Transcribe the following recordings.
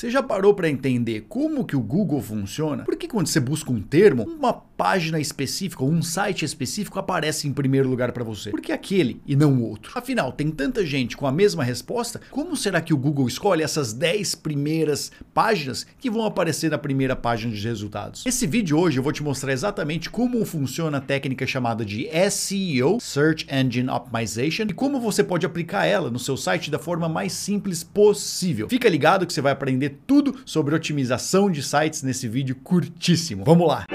Você já parou para entender como que o Google funciona? Por que quando você busca um termo, uma página específica ou um site específico aparece em primeiro lugar para você? Por que aquele e não o outro? Afinal, tem tanta gente com a mesma resposta, como será que o Google escolhe essas 10 primeiras páginas que vão aparecer na primeira página de resultados? Nesse vídeo hoje eu vou te mostrar exatamente como funciona a técnica chamada de SEO, Search Engine Optimization, e como você pode aplicar ela no seu site da forma mais simples possível. Fica ligado que você vai aprender tudo sobre otimização de sites nesse vídeo curtíssimo. Vamos lá!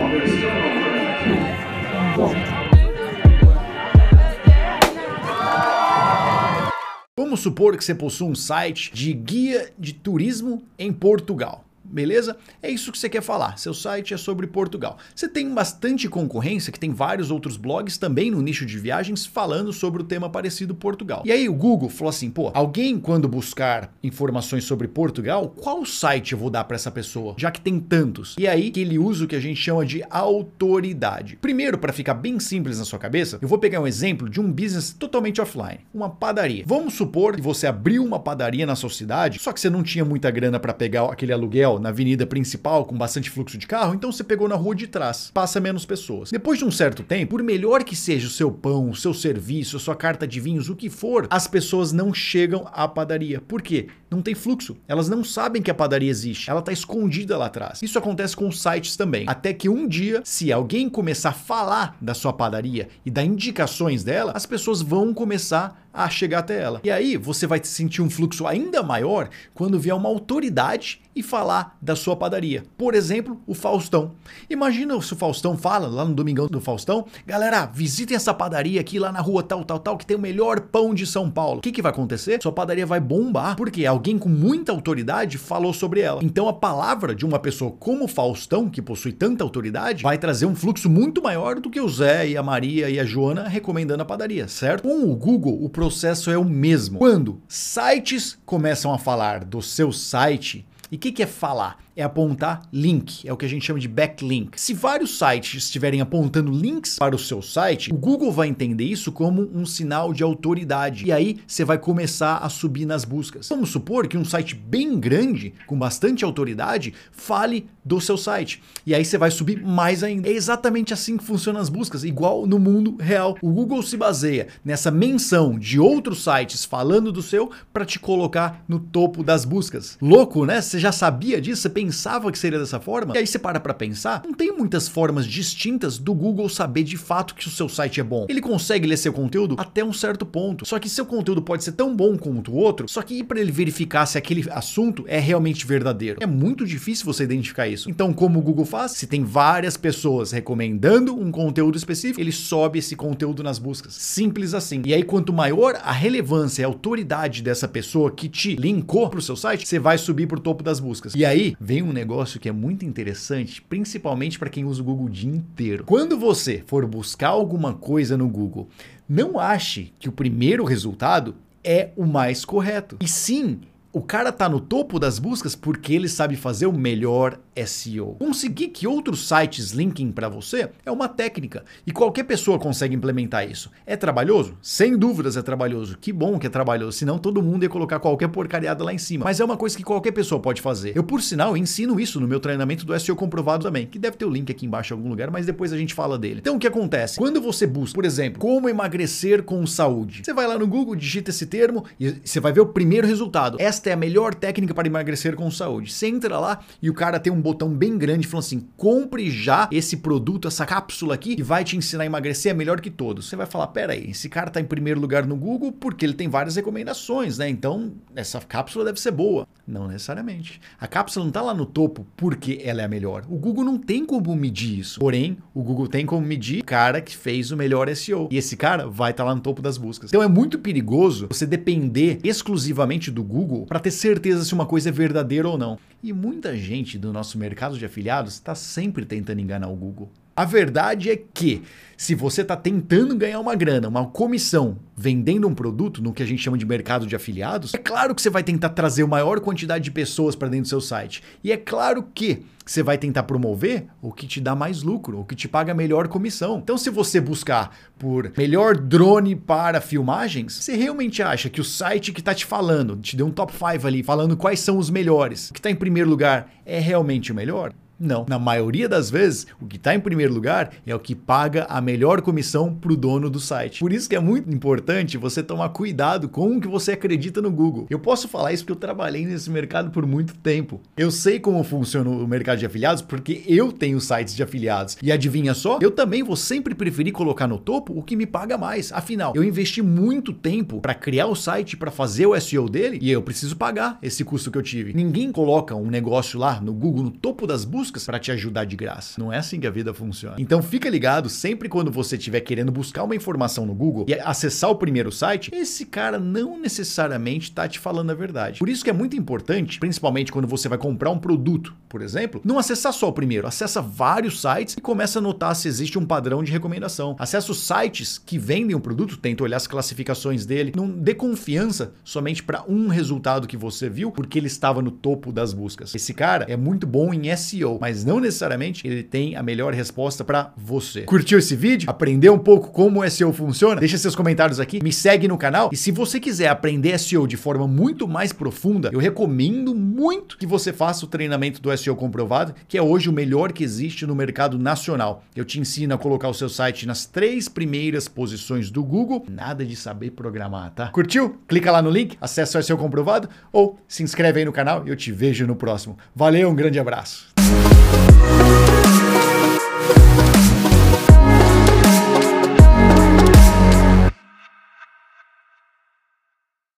Vamos supor que você possui um site de guia de turismo em Portugal beleza? É isso que você quer falar. Seu site é sobre Portugal. Você tem bastante concorrência, que tem vários outros blogs também no nicho de viagens falando sobre o tema parecido Portugal. E aí o Google falou assim: pô, alguém quando buscar informações sobre Portugal, qual site eu vou dar para essa pessoa? Já que tem tantos. E aí que ele usa o que a gente chama de autoridade. Primeiro, para ficar bem simples na sua cabeça, eu vou pegar um exemplo de um business totalmente offline, uma padaria. Vamos supor que você abriu uma padaria na sua cidade, só que você não tinha muita grana para pegar aquele aluguel na avenida principal com bastante fluxo de carro, então você pegou na rua de trás, passa menos pessoas. Depois de um certo tempo, por melhor que seja o seu pão, o seu serviço, a sua carta de vinhos, o que for, as pessoas não chegam à padaria. Por quê? Não tem fluxo. Elas não sabem que a padaria existe. Ela está escondida lá atrás. Isso acontece com os sites também. Até que um dia, se alguém começar a falar da sua padaria e dar indicações dela, as pessoas vão começar a chegar até ela. E aí você vai sentir um fluxo ainda maior quando vier uma autoridade e falar da sua padaria. Por exemplo, o Faustão. Imagina se o Faustão fala lá no Domingão do Faustão, galera, visitem essa padaria aqui lá na rua tal, tal, tal, que tem o melhor pão de São Paulo. O que, que vai acontecer? Sua padaria vai bombar, porque alguém com muita autoridade falou sobre ela. Então a palavra de uma pessoa como o Faustão, que possui tanta autoridade, vai trazer um fluxo muito maior do que o Zé e a Maria e a Joana recomendando a padaria, certo? Com o Google, o processo é o mesmo. Quando sites começam a falar do seu site, e o que, que é falar? É apontar link, é o que a gente chama de backlink. Se vários sites estiverem apontando links para o seu site, o Google vai entender isso como um sinal de autoridade. E aí você vai começar a subir nas buscas. Vamos supor que um site bem grande, com bastante autoridade, fale do seu site. E aí você vai subir mais ainda. É exatamente assim que funcionam as buscas, igual no mundo real. O Google se baseia nessa menção de outros sites falando do seu para te colocar no topo das buscas. Louco, né? Você já sabia disso? Você pensava que seria dessa forma, e aí você para para pensar, não tem muitas formas distintas do Google saber de fato que o seu site é bom. Ele consegue ler seu conteúdo até um certo ponto. Só que seu conteúdo pode ser tão bom quanto o outro, só que para ele verificar se aquele assunto é realmente verdadeiro. É muito difícil você identificar isso. Então, como o Google faz? Se tem várias pessoas recomendando um conteúdo específico, ele sobe esse conteúdo nas buscas. Simples assim. E aí, quanto maior a relevância e autoridade dessa pessoa que te linkou para o seu site, você vai subir para o topo das buscas. E aí, vem um negócio que é muito interessante, principalmente para quem usa o Google o dia inteiro. Quando você for buscar alguma coisa no Google, não ache que o primeiro resultado é o mais correto. E sim, o cara tá no topo das buscas porque ele sabe fazer o melhor SEO. Conseguir que outros sites linkem para você é uma técnica e qualquer pessoa consegue implementar isso. É trabalhoso? Sem dúvidas é trabalhoso. Que bom que é trabalhoso, senão todo mundo ia colocar qualquer porcariada lá em cima. Mas é uma coisa que qualquer pessoa pode fazer. Eu, por sinal, ensino isso no meu treinamento do SEO comprovado também, que deve ter o link aqui embaixo em algum lugar, mas depois a gente fala dele. Então o que acontece? Quando você busca, por exemplo, como emagrecer com saúde, você vai lá no Google, digita esse termo e você vai ver o primeiro resultado. Esta esta é a melhor técnica para emagrecer com saúde. Você entra lá e o cara tem um botão bem grande falando assim: compre já esse produto, essa cápsula aqui, que vai te ensinar a emagrecer, é melhor que todos. Você vai falar: pera aí, esse cara está em primeiro lugar no Google porque ele tem várias recomendações, né? Então essa cápsula deve ser boa. Não necessariamente. A cápsula não está lá no topo porque ela é a melhor. O Google não tem como medir isso. Porém, o Google tem como medir o cara que fez o melhor SEO. E esse cara vai estar tá lá no topo das buscas. Então é muito perigoso você depender exclusivamente do Google para ter certeza se uma coisa é verdadeira ou não. E muita gente do nosso mercado de afiliados está sempre tentando enganar o Google. A verdade é que se você está tentando ganhar uma grana, uma comissão, vendendo um produto no que a gente chama de mercado de afiliados, é claro que você vai tentar trazer a maior quantidade de pessoas para dentro do seu site. E é claro que você vai tentar promover o que te dá mais lucro, o que te paga melhor comissão. Então, se você buscar por melhor drone para filmagens, você realmente acha que o site que está te falando, te deu um top 5 ali, falando quais são os melhores, o que está em primeiro lugar, é realmente o melhor? Não. Na maioria das vezes, o que está em primeiro lugar é o que paga a melhor comissão para o dono do site. Por isso que é muito importante você tomar cuidado com o que você acredita no Google. Eu posso falar isso porque eu trabalhei nesse mercado por muito tempo. Eu sei como funciona o mercado de afiliados porque eu tenho sites de afiliados. E adivinha só? Eu também vou sempre preferir colocar no topo o que me paga mais. Afinal, eu investi muito tempo para criar o site, para fazer o SEO dele e eu preciso pagar esse custo que eu tive. Ninguém coloca um negócio lá no Google no topo das buscas buscas para te ajudar de graça. Não é assim que a vida funciona. Então fica ligado sempre quando você estiver querendo buscar uma informação no Google e acessar o primeiro site, esse cara não necessariamente está te falando a verdade. Por isso que é muito importante, principalmente quando você vai comprar um produto, por exemplo, não acessar só o primeiro, acessa vários sites e começa a notar se existe um padrão de recomendação. Acessa os sites que vendem o um produto, tenta olhar as classificações dele, não dê confiança somente para um resultado que você viu porque ele estava no topo das buscas. Esse cara é muito bom em SEO, mas não necessariamente ele tem a melhor resposta para você. Curtiu esse vídeo? Aprendeu um pouco como o SEO funciona? Deixa seus comentários aqui, me segue no canal e se você quiser aprender SEO de forma muito mais profunda, eu recomendo muito que você faça o treinamento do SEO comprovado, que é hoje o melhor que existe no mercado nacional. Eu te ensino a colocar o seu site nas três primeiras posições do Google, nada de saber programar, tá? Curtiu? Clica lá no link, acessa o SEO comprovado ou se inscreve aí no canal e eu te vejo no próximo. Valeu, um grande abraço.